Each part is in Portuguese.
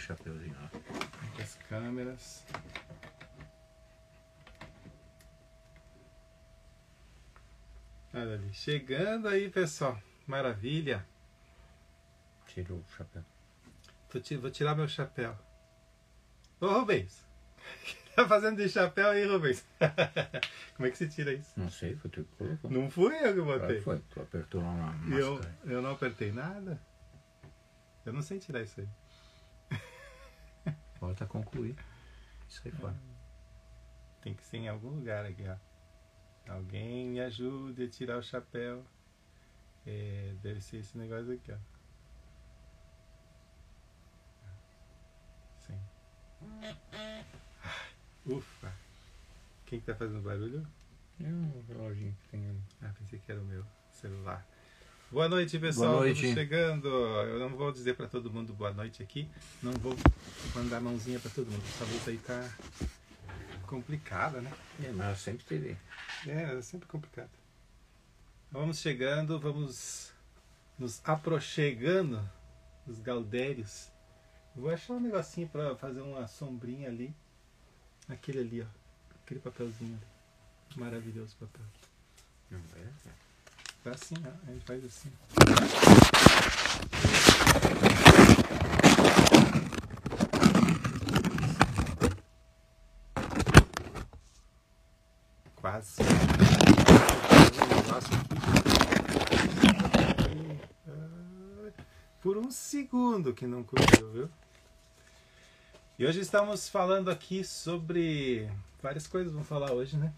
chapeuzinho, ó. As câmeras. Olha ali. Chegando aí, pessoal. Maravilha. Tira o chapéu. Vou, ti- vou tirar meu chapéu. Ô, Rubens. Tá fazendo de chapéu aí, Rubens? Como é que se tira isso? Não sei, foi tu que colocou. Não fui eu que botei. foi. Tu apertou lá na E eu, máscara. eu não apertei nada. Eu não sei tirar isso aí. Volta a concluir. Isso aí fora. Tem que ser em algum lugar aqui, ó. Alguém me ajude a tirar o chapéu. É, deve ser esse negócio aqui, ó. Sim. Ufa. Quem que tá fazendo barulho? É um reloginho que tem ali. Ah, pensei que era o meu celular. Boa noite, pessoal. Boa noite. Estamos chegando. Eu não vou dizer para todo mundo boa noite aqui. Não vou mandar mãozinha para todo mundo. Essa luta aí tá complicada, né? É, mas sempre teve. É, é sempre complicado. Vamos chegando, vamos nos aproxegando dos Galdérios. Vou achar um negocinho para fazer uma sombrinha ali. Aquele ali, ó. Aquele papelzinho ali. Maravilhoso papel. Não é? Tá assim, ó. Gente faz assim. Quase. Por um segundo que não cobriu, viu? E hoje estamos falando aqui sobre várias coisas. Vamos falar hoje, né?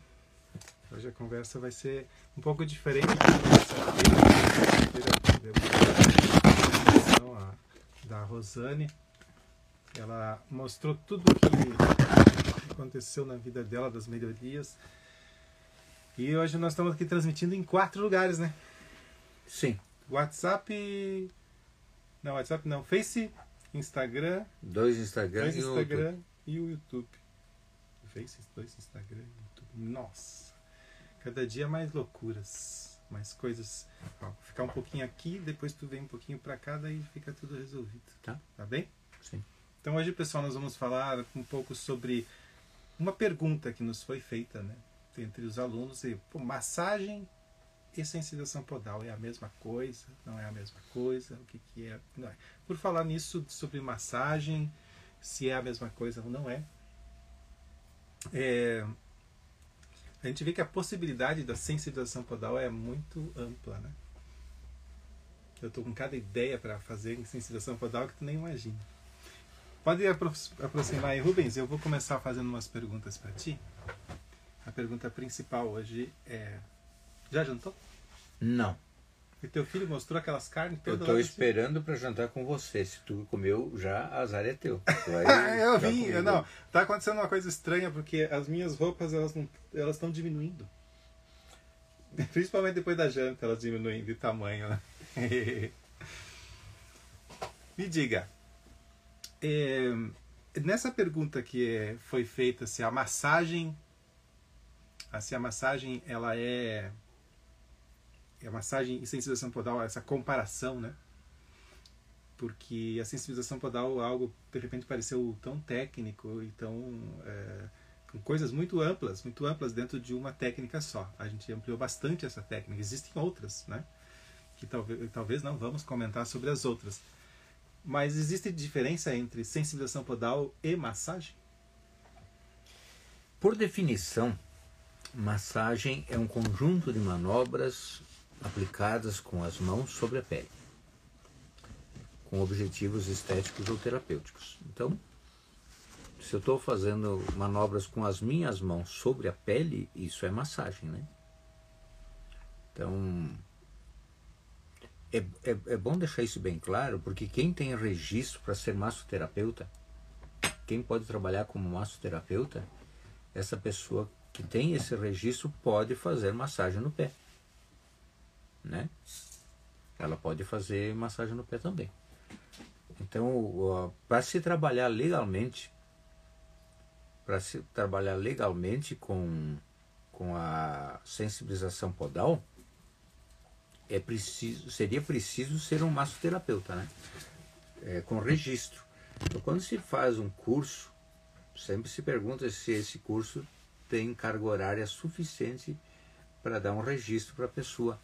Hoje a conversa vai ser um pouco diferente da da Rosane. Ela mostrou tudo o que aconteceu na vida dela, das melhorias. E hoje nós estamos aqui transmitindo em quatro lugares, né? Sim. WhatsApp. Não, WhatsApp não. Face, Instagram, Dois Instagram dois e o Instagram e o YouTube. Face, dois Instagram e o YouTube. Nossa! Cada dia mais loucuras, mais coisas. Ó, ficar um pouquinho aqui, depois tu vem um pouquinho pra cá, daí fica tudo resolvido. Tá. Tá bem? Sim. Então hoje, pessoal, nós vamos falar um pouco sobre uma pergunta que nos foi feita, né? Entre os alunos. E, pô, massagem e sensibilização podal é a mesma coisa? Não é a mesma coisa? O que, que é? Não é. Por falar nisso, sobre massagem, se é a mesma coisa ou não é. É, a gente vê que a possibilidade da sensibilização podal é muito ampla, né? Eu tô com cada ideia para fazer em sensibilização podal que tu nem imagina. Pode apro aproximar aí, Rubens. Eu vou começar fazendo umas perguntas para ti. A pergunta principal hoje é: já jantou? Não. E teu filho mostrou aquelas carnes Eu todas tô lá pra esperando pra jantar com você. Se tu comeu, já azar é teu. Vai Ah, eu ficar vi, comigo. eu não. Tá acontecendo uma coisa estranha porque as minhas roupas elas não, elas estão diminuindo. Principalmente depois da janta elas diminuem de tamanho, né? Me diga, é, nessa pergunta que é- foi feita se a massagem, se a massagem ela é a massagem e sensibilização podal, essa comparação, né? porque a sensibilização podal algo de repente pareceu tão técnico e tão é, com coisas muito amplas, muito amplas dentro de uma técnica só. A gente ampliou bastante essa técnica. Existem outras, né? Que talvez, talvez não vamos comentar sobre as outras. Mas existe diferença entre sensibilização podal e massagem? Por definição, massagem é um conjunto de manobras aplicadas com as mãos sobre a pele, com objetivos estéticos ou terapêuticos. Então, se eu estou fazendo manobras com as minhas mãos sobre a pele, isso é massagem, né? Então, é, é, é bom deixar isso bem claro, porque quem tem registro para ser massoterapeuta, quem pode trabalhar como massoterapeuta, essa pessoa que tem esse registro pode fazer massagem no pé, né? Ela pode fazer massagem no pé também. Então, para se trabalhar legalmente, para se trabalhar legalmente com, com a sensibilização podal, é preciso, seria preciso ser um massoterapeuta, né? É, com registro. Então, quando se faz um curso, sempre se pergunta se esse curso tem carga horária suficiente para dar um registro para a pessoa.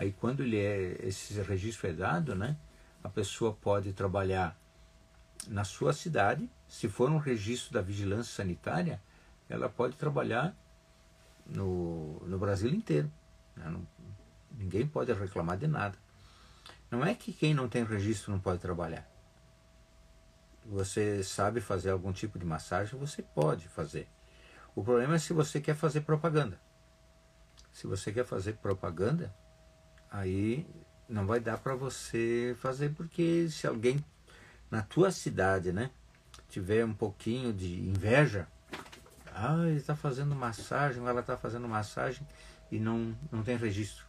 Aí quando ele é, esse registro é dado, né, a pessoa pode trabalhar na sua cidade, se for um registro da vigilância sanitária, ela pode trabalhar no, no Brasil inteiro. Né? Não, ninguém pode reclamar de nada. Não é que quem não tem registro não pode trabalhar. Você sabe fazer algum tipo de massagem, você pode fazer. O problema é se você quer fazer propaganda. Se você quer fazer propaganda, aí não vai dar para você fazer porque se alguém na tua cidade, né, tiver um pouquinho de inveja, ah, ele está fazendo massagem, ela está fazendo massagem e não, não tem registro.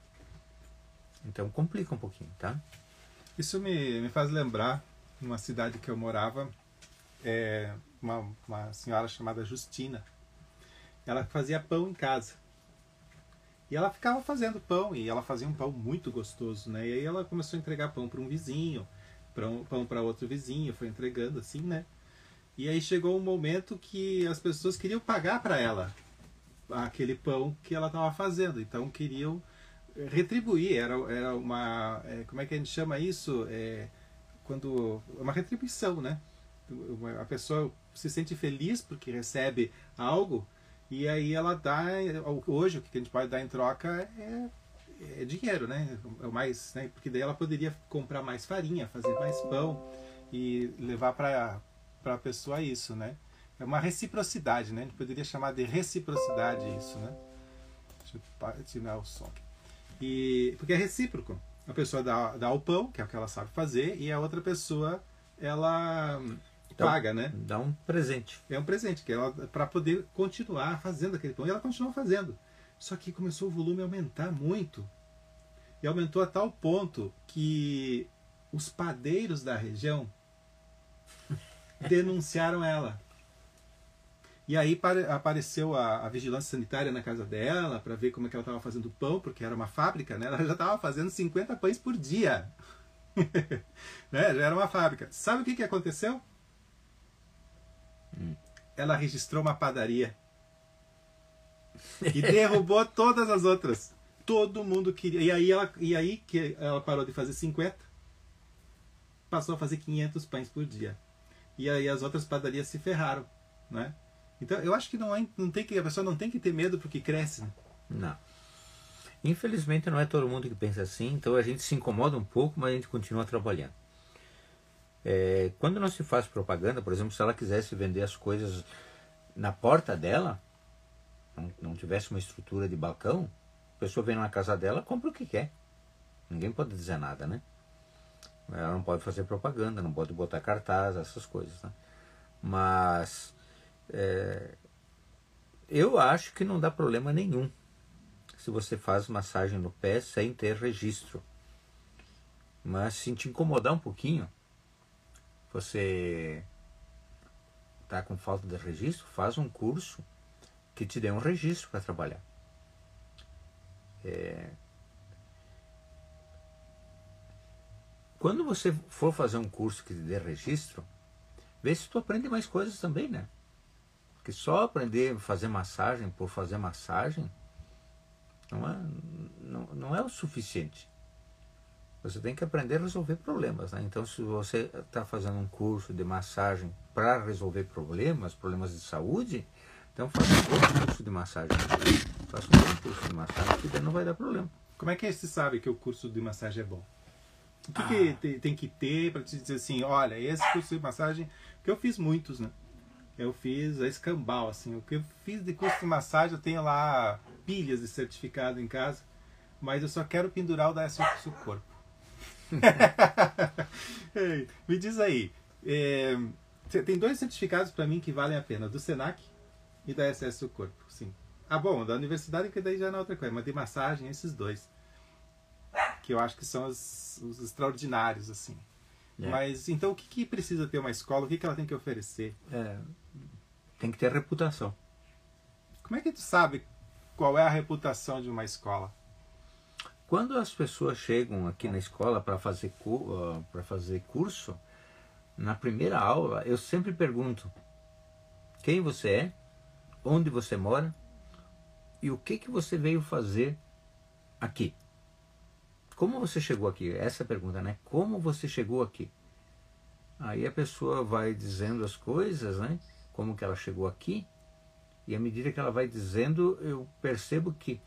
Então complica um pouquinho, tá? Isso me, me faz lembrar uma cidade que eu morava, é, uma, uma senhora chamada Justina. Ela fazia pão em casa. E ela ficava fazendo pão, e ela fazia um pão muito gostoso, né? E aí ela começou a entregar pão para um vizinho, para um, pão para outro vizinho, foi entregando assim, né? E aí chegou um momento que as pessoas queriam pagar para ela aquele pão que ela estava fazendo, então queriam retribuir, era, era uma, é, como é que a gente chama isso? É, quando uma retribuição, né? A pessoa se sente feliz porque recebe algo e aí ela dá, hoje o que a gente pode dar em troca é, é dinheiro, né? É mais, né? Porque daí ela poderia comprar mais farinha, fazer mais pão e levar para para a pessoa isso, né? É uma reciprocidade, né? A gente poderia chamar de reciprocidade isso, né? Deixa eu tirar o som aqui. E, porque é recíproco. A pessoa dá, dá o pão, que é o que ela sabe fazer, e a outra pessoa, ela então, paga, né? Dá um presente. É um presente, que ela para poder continuar fazendo aquele pão. E ela continuou fazendo. Só que começou o volume a aumentar muito. E aumentou a tal ponto que os padeiros da região denunciaram ela. E aí apareceu a, a, vigilância sanitária na casa dela para ver como é que ela estava fazendo o pão, porque era uma fábrica, né? Ela já estava fazendo 50 pães por dia. né? Já era uma fábrica. Sabe o que, que aconteceu? Hum. Ela registrou uma padaria. E derrubou todas as outras. Todo mundo queria. E aí, ela, e aí que ela parou de fazer 50, passou a fazer 500 pães por dia. E aí as outras padarias se ferraram, né? Então eu acho que não, é, não tem que a pessoa não tem que ter medo porque cresce. Né? Não. Infelizmente não é todo mundo que pensa assim, então a gente se incomoda um pouco, mas a gente continua trabalhando. É, quando não se faz propaganda, por exemplo, se ela quisesse vender as coisas na porta dela, não, não tivesse uma estrutura de balcão, a pessoa vem na casa dela, compra o que quer. Ninguém pode dizer nada, né? Ela não pode fazer propaganda, não pode botar cartaz, essas coisas, né? Mas é, eu acho que não dá problema nenhum se você faz massagem no pé sem ter registro. Mas se te incomodar um pouquinho, você está com falta de registro, faz um curso que te dê um registro para trabalhar. É... Quando você for fazer um curso que te dê registro, vê se tu aprende mais coisas também, né? Porque só aprender a fazer massagem por fazer massagem não é, não, não é o suficiente. Você tem que aprender a resolver problemas. Né? Então, se você está fazendo um curso de massagem para resolver problemas, problemas de saúde, então faça um curso de massagem. Faça um curso de massagem que daí não vai dar problema. Como é que você sabe que o curso de massagem é bom? O que, ah. que tem, tem, que ter para te dizer assim, olha, esse curso de massagem, porque eu fiz muitos, né? eu fiz a escambau, assim. O que eu fiz de curso de massagem, eu tenho lá pilhas de certificado em casa, mas eu só quero pendurar o da do corpo. Me diz aí, é, tem dois certificados para mim que valem a pena, do Senac e da SS do corpo, sim. Ah, bom, da universidade que daí já é outra coisa, mas de massagem esses dois, que eu acho que são os, os extraordinários, assim. É. Mas então o que, que, precisa ter uma escola? O que, que ela tem que oferecer? É, tem que ter reputação. Como é que tu sabe qual é a reputação de uma escola? Quando as pessoas chegam aqui na escola para fazer, uh, fazer curso, na primeira aula, eu sempre pergunto quem você é, onde você mora e o que, que você veio fazer aqui. Como você chegou aqui? Essa é pergunta, né? Como você chegou aqui? Aí a pessoa vai dizendo as coisas, né? Como que ela chegou aqui. E à medida que ela vai dizendo, eu percebo que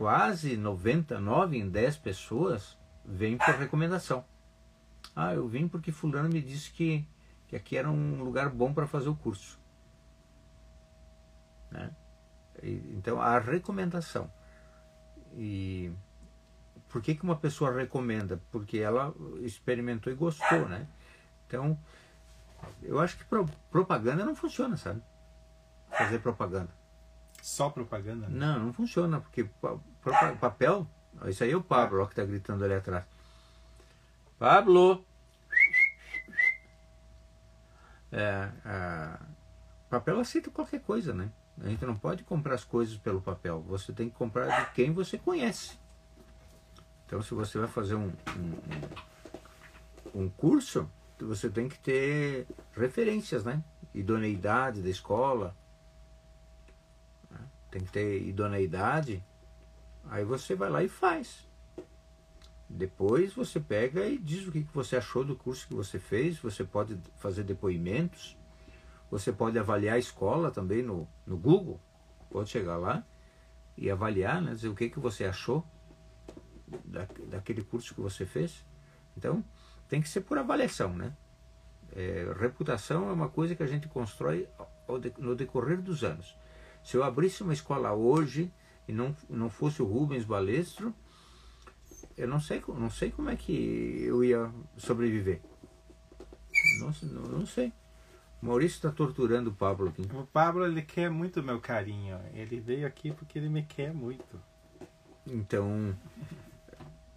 quase 99 em 10 pessoas vêm por recomendação. Ah, eu vim porque fulano me disse que, que aqui era um lugar bom para fazer o curso. Né? E, então, a recomendação. E por que, que uma pessoa recomenda? Porque ela experimentou e gostou, né? Então, eu acho que pro, propaganda não funciona, sabe? Fazer propaganda. Só propaganda? Né? Não, não funciona, porque papel. Isso aí é o Pablo, ó, que está gritando ali atrás. Pablo! É, é, papel aceita qualquer coisa, né? A gente não pode comprar as coisas pelo papel. Você tem que comprar de quem você conhece. Então, se você vai fazer um, um, um curso, você tem que ter referências, né? Idoneidade da escola. Né? Tem que ter idoneidade. Aí você vai lá e faz. Depois você pega e diz o que você achou do curso que você fez. Você pode fazer depoimentos. Você pode avaliar a escola também no, no Google. Pode chegar lá e avaliar, né, dizer o que, que você achou da, daquele curso que você fez. Então, tem que ser por avaliação, né? É, reputação é uma coisa que a gente constrói no decorrer dos anos. Se eu abrisse uma escola hoje e não, não fosse o Rubens Balestro, eu não sei, não sei como é que eu ia sobreviver. Não, não, não sei. Maurício está torturando o Pablo aqui. O Pablo ele quer muito meu carinho. Ele veio aqui porque ele me quer muito. Então,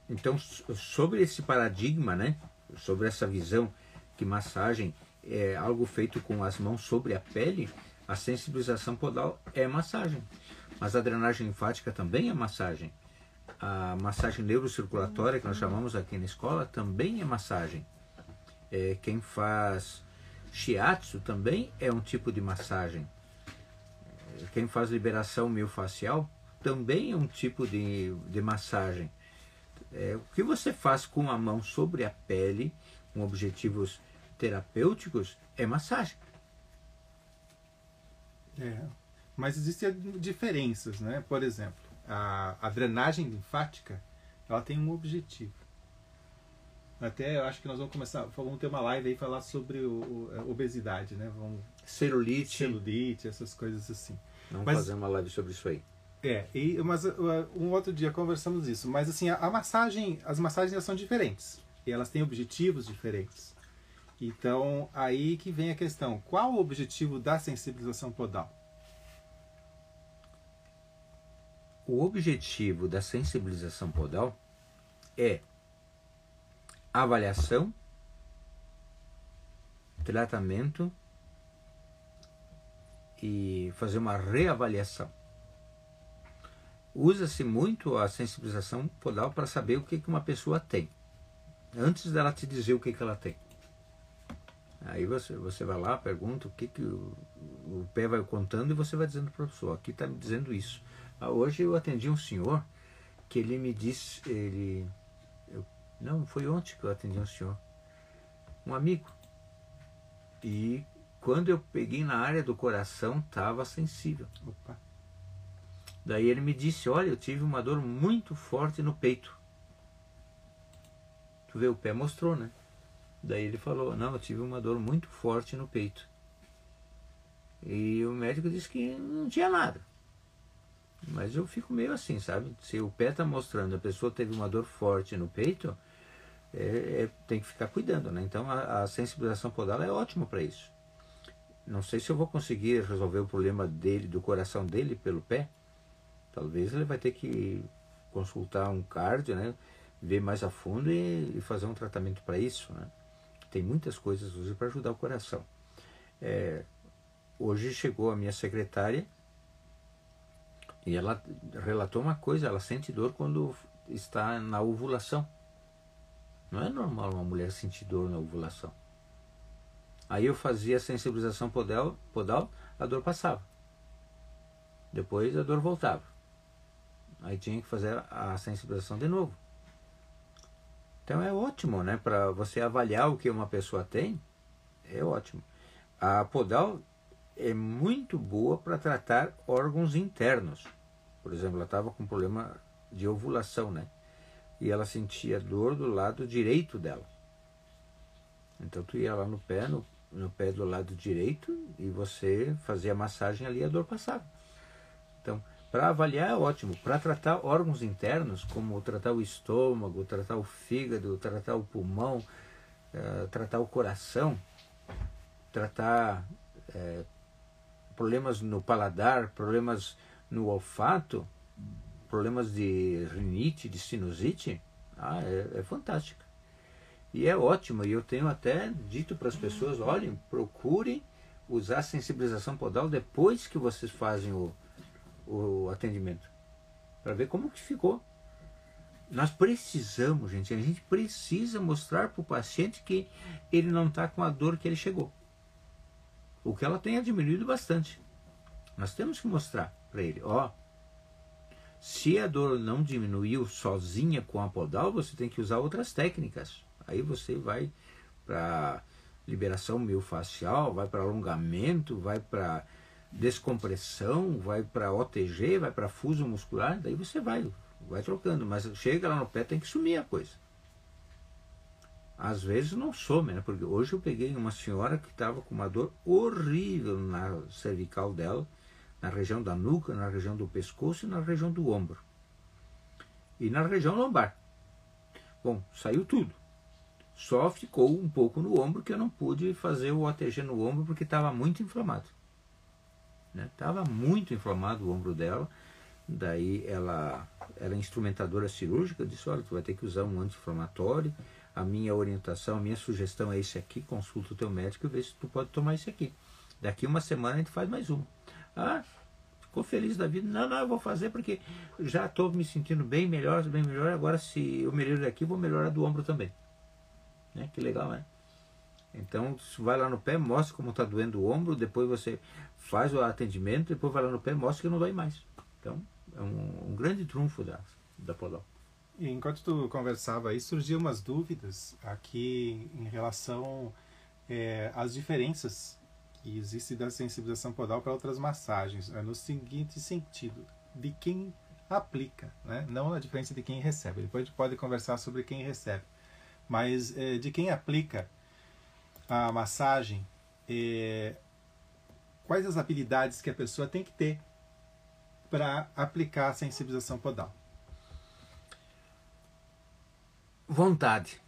então sobre esse paradigma, né? Sobre essa visão que massagem é algo feito com as mãos sobre a pele, a sensibilização podal é massagem. Mas a drenagem linfática também é massagem. A massagem neurocirculatória, que nós chamamos aqui na escola, também é massagem. É, quem faz shiatsu também é um tipo de massagem. Quem faz liberação miofascial também é um tipo de, de massagem. É, o que você faz com a mão sobre a pele, com objetivos terapêuticos, é massagem. É. Mas existem diferenças, né? Por exemplo, a, a drenagem linfática ela tem um objetivo. Até eu acho que nós vamos começar, vamos ter uma live aí falar sobre o, o obesidade, né? Vamos celulite, celulite, essas coisas assim. Vamos mas, fazer uma live sobre isso aí. É, e, mas uh, um outro dia conversamos isso. Mas assim, a, a massagem, as massagens são diferentes. E elas têm objetivos diferentes. Então, aí que vem a questão: qual o objetivo da sensibilização podal? O objetivo da sensibilização podal é avaliação, tratamento e fazer uma reavaliação. Usa-se muito a sensibilização podal para saber o que, que uma pessoa tem, antes dela te dizer o que, que ela tem. Aí você, você vai lá, pergunta o que, que o, o pé vai contando e você vai dizendo para a pessoa, aqui está me dizendo isso. Ah, hoje eu atendi um senhor que ele me disse, ele. Eu, não, foi ontem que eu atendi um senhor. Um amigo. E quando eu peguei na área do coração, estava sensível. Opa. Daí ele me disse, olha, eu tive uma dor muito forte no peito. Tu vê, o pé mostrou, né? Daí ele falou, não, eu tive uma dor muito forte no peito. E o médico disse que não tinha nada. Mas eu fico meio assim, sabe? Se o pé está mostrando, a pessoa teve uma dor forte no peito, é, é, tem que ficar cuidando, né? Então a, a sensibilização podal é ótima para isso. Não sei se eu vou conseguir resolver o problema dele, do coração dele pelo pé. Talvez ele vai ter que consultar um cardio, né? Ver mais a fundo e, e fazer um tratamento para isso, né? Tem muitas coisas hoje para ajudar o coração. É, hoje chegou a minha secretária e ela relatou uma coisa, ela sente dor quando está na ovulação. Não é normal uma mulher sentir dor na ovulação. Aí eu fazia a sensibilização podal, podal, a dor passava. Depois a dor voltava. Aí tinha que fazer a sensibilização de novo. Então é ótimo, né? Para você avaliar o que uma pessoa tem, é ótimo. A podal é muito boa para tratar órgãos internos. Por exemplo, ela estava com problema de ovulação, né? E ela sentia dor do lado direito dela. Então tu ia lá no pé, no, no pé do lado direito, e você fazia a massagem ali a dor passava. Então, para avaliar é ótimo. Para tratar órgãos internos, como tratar o estômago, tratar o fígado, tratar o pulmão, uh, tratar o coração, tratar uh, problemas no paladar, problemas no olfato, problemas de rinite, de sinusite, ah, é, é fantástico. E é ótimo. E eu tenho até dito para as pessoas: olhem, procurem usar sensibilização podal depois que vocês fazem o, o atendimento para ver como que ficou. Nós precisamos, gente, a gente precisa mostrar para o paciente que ele não está com a dor que ele chegou. O que ela tenha diminuído bastante. Nós temos que mostrar para ele, ó, se a dor não diminuiu sozinha com a podal, você tem que usar outras técnicas. Aí você vai para liberação miofascial, vai para alongamento, vai para descompressão, vai para OTG, vai para fuso muscular, daí você vai, vai trocando, mas chega lá no pé tem que sumir a coisa. Às vezes não some, né? Porque hoje eu peguei uma senhora que estava com uma dor horrível na cervical dela, na região da nuca, na região do pescoço e na região do ombro. E na região lombar. Bom, saiu tudo. Só ficou um pouco no ombro que eu não pude fazer o OTG no ombro porque estava muito inflamado. Estava né? muito inflamado o ombro dela. Daí ela, ela é instrumentadora cirúrgica, disse, olha, tu vai ter que usar um anti-inflamatório. A minha orientação, a minha sugestão é esse aqui, consulta o teu médico e vê se tu pode tomar esse aqui. Daqui uma semana a gente faz mais uma. Ah, ficou feliz da vida. Não, não, eu vou fazer porque já estou me sentindo bem melhor, bem melhor. Agora se eu melhoro daqui, vou melhorar do ombro também. Né? Que legal, né? Então, vai lá no pé, mostra como está doendo o ombro, depois você faz o atendimento, depois vai lá no pé, mostra que não dói mais. Então, é um, um grande trunfo da, da Podal. E enquanto tu conversava aí, surgiam umas dúvidas aqui em relação é, às diferenças que existem da sensibilização podal para outras massagens, é, no seguinte sentido, de quem aplica, né? não a diferença de quem recebe. Depois a gente pode conversar sobre quem recebe, mas é, de quem aplica a massagem, é, quais as habilidades que a pessoa tem que ter para aplicar a sensibilização podal? Vontade.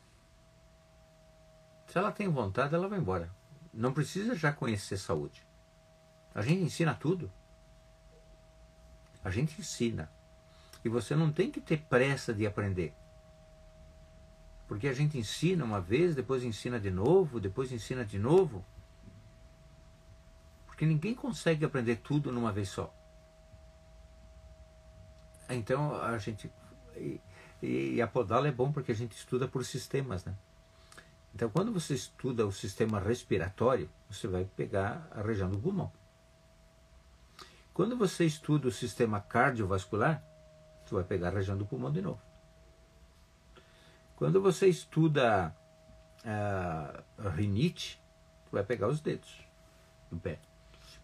Se ela tem vontade, ela vai embora. Não precisa já conhecer saúde. A gente ensina tudo. A gente ensina. E você não tem que ter pressa de aprender. Porque a gente ensina uma vez, depois ensina de novo, depois ensina de novo. Porque ninguém consegue aprender tudo numa vez só. Então a gente. E, a Podala é bom porque a gente estuda por sistemas, né? Então quando você estuda o sistema respiratório, você vai pegar a região do pulmão. Quando você estuda o sistema cardiovascular, você vai pegar a região do pulmão de novo. Quando você estuda a, a rinite, vai pegar os dedos do pé.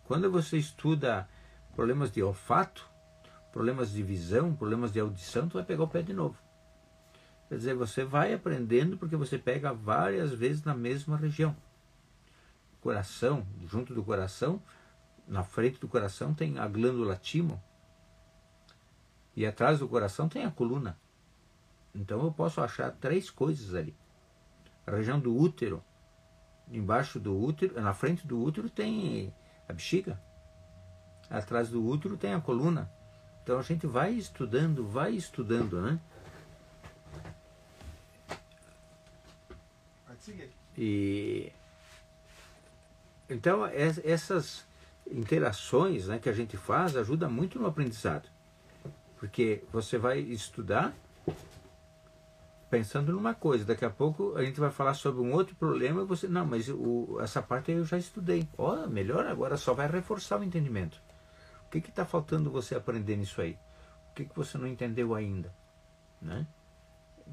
Quando você estuda problemas de olfato, problemas de visão, problemas de audição, tu vai pegar o pé de novo. Quer dizer, você vai aprendendo porque você pega várias vezes na mesma região. Coração, junto do coração, na frente do coração tem a glândula timo e atrás do coração tem a coluna. Então eu posso achar três coisas ali. A região do útero, embaixo do útero, na frente do útero tem a bexiga. Atrás do útero tem a coluna. Então a gente vai estudando, vai estudando, né? E então essas interações né, que a gente faz ajuda muito no aprendizado. Porque você vai estudar pensando numa coisa, daqui a pouco a gente vai falar sobre um outro problema e você, não, mas o, essa parte eu já estudei. Ó, oh, melhor agora só vai reforçar o entendimento. O que está faltando você aprender nisso aí? O que, que você não entendeu ainda? Né?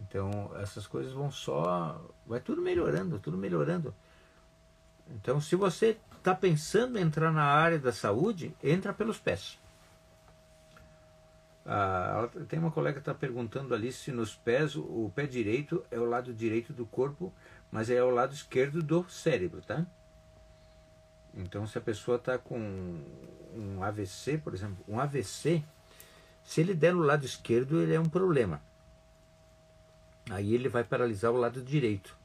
Então essas coisas vão só. Vai tudo melhorando, tudo melhorando. Então se você está pensando em entrar na área da saúde, entra pelos pés. Ah, tem uma colega que está perguntando ali se nos pés o, pé direito é o lado direito do corpo, mas é o lado esquerdo do cérebro, tá? Então se a pessoa está com um AVC, por exemplo, um AVC, se ele der no lado esquerdo, ele é um problema. Aí ele vai paralisar o lado direito.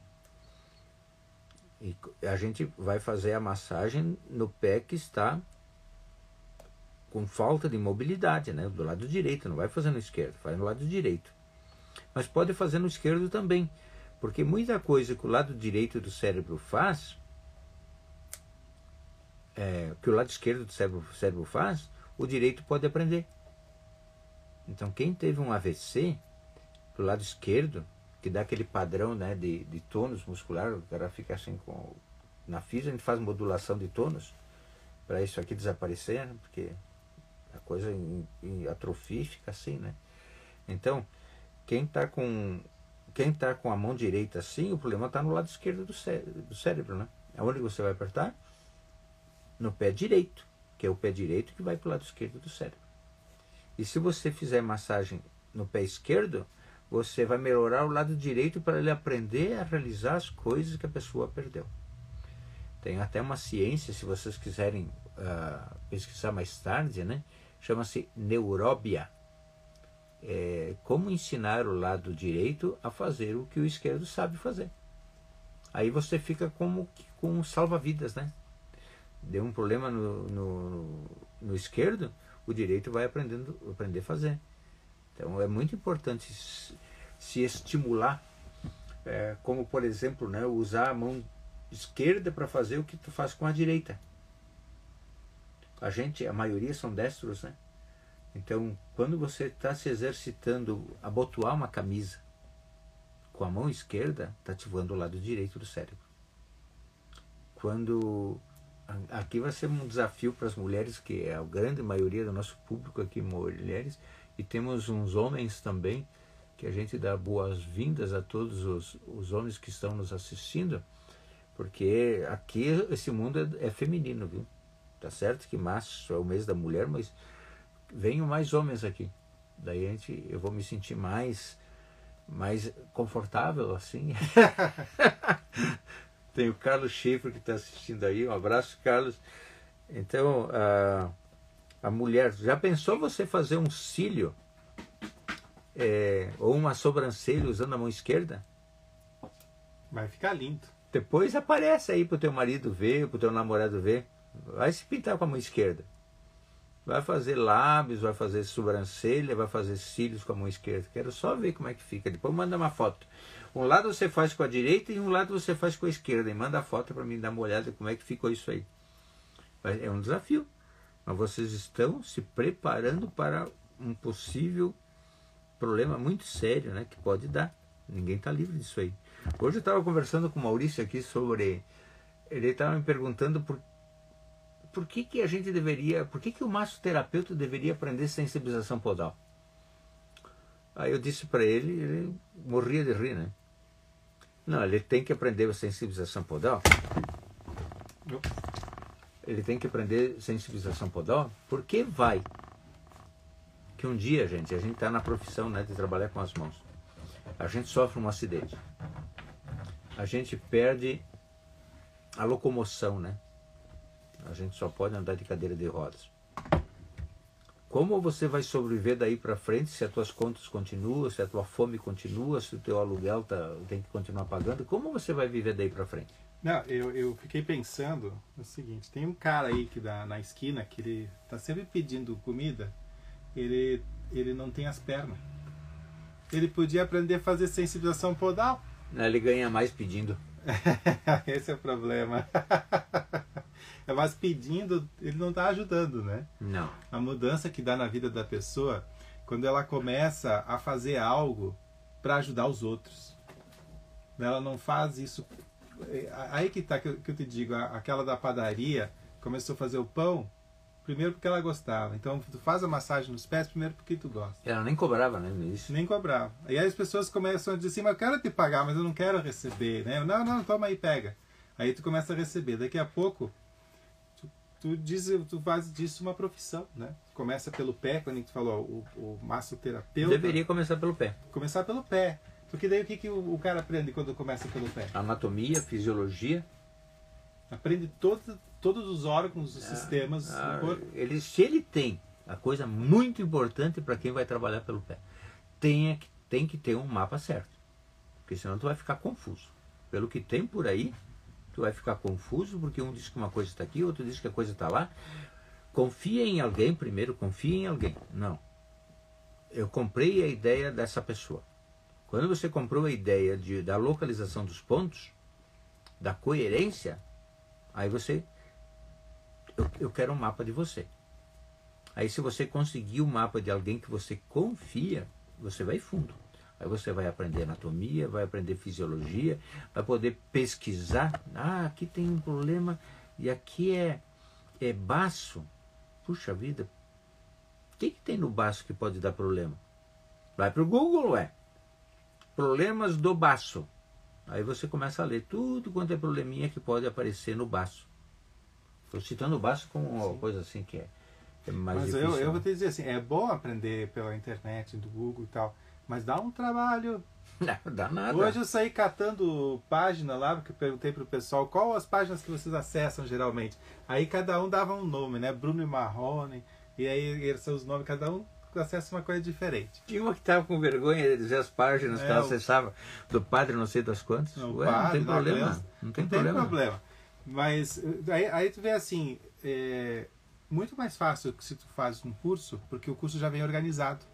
E a gente vai fazer a massagem no pé que está com falta de mobilidade, né? Do lado direito, não vai fazer no esquerdo, faz no lado direito. Mas pode fazer no esquerdo também, porque muita coisa que o lado direito do cérebro faz, é, que o lado esquerdo do cérebro, cérebro faz, o direito pode aprender. Então quem teve um AVC do lado esquerdo, que dá aquele padrão né, de, de tônus muscular, o cara fica assim com. Na física a gente faz modulação de tônus para isso aqui desaparecer, né, porque a coisa em, em atrofia fica assim, né? Então, quem está com quem tá com a mão direita assim, o problema está no lado esquerdo do, cé do cérebro, né? Aonde você vai apertar? No pé direito, que é o pé direito que vai para o lado esquerdo do cérebro. E se você fizer massagem no pé esquerdo, você vai melhorar o lado direito para ele aprender a realizar as coisas que a pessoa perdeu. Tem até uma ciência, se vocês quiserem uh, pesquisar mais tarde, né? chama-se neuróbia. É, como ensinar o lado direito a fazer o que o esquerdo sabe fazer. Aí você fica como com salva-vidas, né? Deu um problema no, no, no, esquerdo, o direito vai aprendendo, aprender a fazer. Então é muito importante se estimular, é, como por exemplo, né, usar a mão esquerda para fazer o que tu faz com a direita. A gente, a maioria são destros, né? Então, quando você está se exercitando a botuar uma camisa com a mão esquerda, está ativando o lado direito do cérebro. Quando aqui vai ser um desafio para as mulheres, que é a grande maioria do nosso público aqui, mulheres, e temos uns homens também, que a gente dá boas-vindas a todos os, os homens que estão nos assistindo, porque aqui esse mundo é, é feminino, viu? Tá certo que março é o mês da mulher, mas venham mais homens aqui. Daí a gente, eu vou me sentir mais, mais confortável assim. Tem o Carlos Schaefer que está assistindo aí. Um abraço, Carlos. Então, a, a mulher, já pensou você fazer um cílio é, ou uma sobrancelha usando a mão esquerda? Vai ficar lindo. Depois aparece aí pro teu marido ver, pro teu namorado ver. Vai se pintar com a mão esquerda. Vai fazer lábios, vai fazer sobrancelha, vai fazer cílios com a mão esquerda. Quero só ver como é que fica. Depois manda uma foto. Um lado você faz com a direita e um lado você faz com a esquerda. E manda a foto para mim dar uma olhada como é que ficou isso aí. É um desafio. Mas vocês estão se preparando para um possível problema muito sério né, que pode dar. Ninguém está livre disso aí. Hoje eu estava conversando com o Maurício aqui sobre. Ele estava me perguntando por por que, que a gente deveria, por que, que o massoterapeuta deveria aprender sensibilização podal? Aí eu disse para ele, ele morria de rir, né? Não, ele tem que aprender a sensibilização podal. Ele tem que aprender sensibilização podal, porque vai. Que um dia, gente, a gente está na profissão né, de trabalhar com as mãos. A gente sofre um acidente. A gente perde a locomoção, né? A gente só pode andar de cadeira de rodas. Como você vai sobreviver daí para frente se as tuas contas continuam, se a tua fome continua, se o teu aluguel tá, tem que continuar pagando? Como você vai viver daí para frente? Não, eu, eu fiquei pensando no seguinte, tem um cara aí que dá na esquina que ele tá sempre pedindo comida, ele, ele não tem as pernas. Ele podia aprender a fazer sensibilização podal. Ele ganha mais pedindo. Esse é o problema. É mas pedindo, ele não está ajudando, né? Não. A mudança que dá na vida da pessoa, quando ela começa a fazer algo para ajudar os outros. Ela não faz isso. é, Aí que tá que eu, que eu te digo, a- aquela da padaria começou a fazer o pão, primeiro porque ela gostava. Então tu faz a massagem nos pés primeiro porque tu gosta. Ela nem cobrava, né, início. Nem cobrava. E aí as pessoas começam a dizer assim, mas eu quero te pagar, mas eu não quero receber, né? Não, não, toma aí, pega. Aí tu começa a receber. Daqui a pouco, tu, diz, tu faz disso uma profissão, né? Começa pelo pé, quando a gente falou, o, o massoterapeuta. Deveria começar pelo pé. Começar pelo pé. Porque daí o que, que o, o cara aprende quando começa pelo pé? Anatomia, fisiologia. Aprende todo, todos os órgãos, os sistemas Ah, do corpo. ele, se ele tem a coisa muito importante para quem vai trabalhar pelo pé, tem, tem que ter um mapa certo. Porque senão tu vai ficar confuso. Pelo que tem por aí, tu vai ficar confuso porque um diz que uma coisa está aqui, outro diz que a coisa está lá. Confia em alguém primeiro, confia em alguém. Não. Eu comprei a ideia dessa pessoa. Quando você comprou a ideia de, da localização dos pontos, da coerência, aí você eu, eu quero um mapa de você. Aí se você conseguir o mapa de alguém que você confia, você vai fundo. Aí você vai aprender anatomia, vai aprender fisiologia, vai poder pesquisar. Ah, aqui tem um problema e aqui é, é baço. Puxa vida, o que, que tem no baço que pode dar problema? Vai para o Google, é. Problemas do baço. Aí você começa a ler tudo quanto é probleminha que pode aparecer no baço. Estou citando o baço como uma coisa assim que é, que é mais Mas difícil. eu, eu né? vou te dizer assim, é bom aprender pela internet, do Google e tal, mas dá um trabalho. Não, dá nada. Hoje eu saí catando página lá, porque eu perguntei pro pessoal qual as páginas que vocês acessam geralmente. Aí cada um dava um nome, né? Bruno e Marrone, e aí esses são os nomes, cada um acessa uma coisa diferente. Tinha uma que estava com vergonha de dizer as páginas É, que ela acessava do padre não sei das quantas. Não, Ué, não padre, tem da problema. criança. Não tem não tem problema. problema. Mas eh, aí, aí tu vê assim, é muito mais fácil que se tu faz um curso, porque o curso já vem organizado.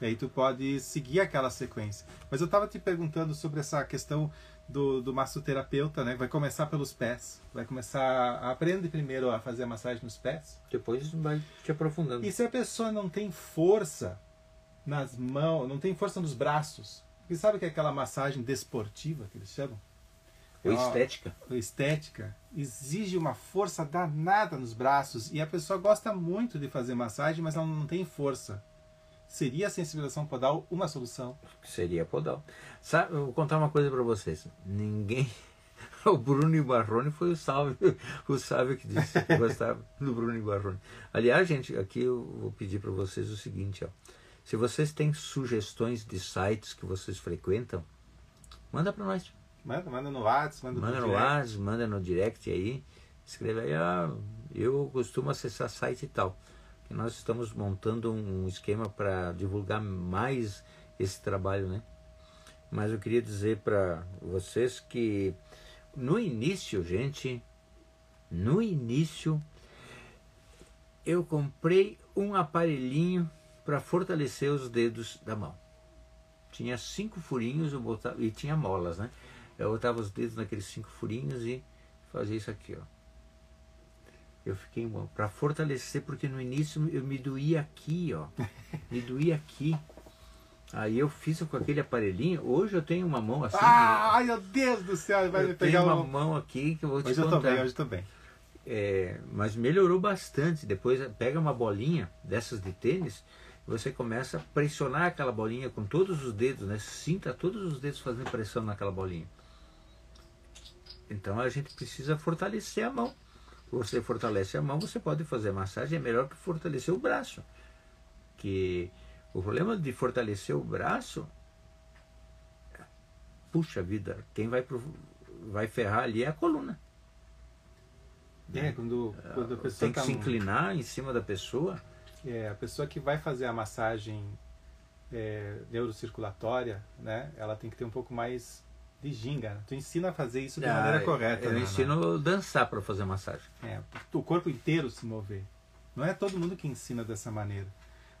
E aí tu pode seguir aquela sequência. Mas eu estava te perguntando sobre essa questão do, do massoterapeuta, né? Vai começar pelos pés. Vai começar. Aprende primeiro a fazer a massagem nos pés. Depois vai te aprofundando. E se a pessoa não tem força nas mãos, não tem força nos braços, porque sabe que é aquela massagem desportiva que eles chamam? Ou Ó, estética. a estética exige uma força danada nos braços e a pessoa gosta muito de fazer massagem, mas ela não tem força. Seria a sensibilização podal uma solução? seria podal. Sabe, eu vou contar uma coisa para vocês. Ninguém. O Bruno Ibarrone foi o sábio, o sábio que disse que gostava do Bruno Ibarrone. Aliás, gente, aqui eu vou pedir para vocês o seguinte, ó. Se vocês têm sugestões de sites que vocês frequentam, manda para nós. Manda, manda no WhatsApp, manda, Manda no direct. WhatsApp, manda no direct aí. Escreve aí, ah, eu costumo acessar site e tal. Nós estamos montando um esquema para divulgar mais esse trabalho, né? Mas eu queria dizer para vocês que no início, gente, no início eu comprei um aparelhinho para fortalecer os dedos da mão. Tinha cinco furinhos botava, e tinha molas, né? Eu botava os dedos naqueles cinco furinhos e fazia isso aqui, ó. Eu fiquei para fortalecer porque no início eu me doía aqui, ó. Me doía aqui. Aí eu fiz com aquele aparelhinho. Hoje eu tenho uma mão assim. Ai, meu Deus do céu, vai eu me tenho pegar uma um... mão aqui que eu vou te Hoje eu tô contar. bem, hoje eu tô bem. É, mas melhorou bastante. Depois pega uma bolinha dessas de tênis, você começa a pressionar aquela bolinha com todos os dedos, né? Sinta todos os dedos fazendo pressão naquela bolinha. Então a gente precisa fortalecer a mão. Você fortalece a mão, você pode fazer massagem, é melhor que fortalecer o braço. Que o problema de fortalecer o braço, puxa vida, quem vai, pro, vai ferrar ali é a coluna. É, quando, quando a pessoa Tem que tá se inclinar em cima da pessoa. É, a pessoa que vai fazer a massagem é, neurocirculatória, né? Ela tem que ter um pouco mais de ginga. Tu ensina a fazer isso de maneira Ah, correta. Eu né, ensino a dançar para fazer massagem. É, o corpo inteiro se mover. Não é todo mundo que ensina dessa maneira.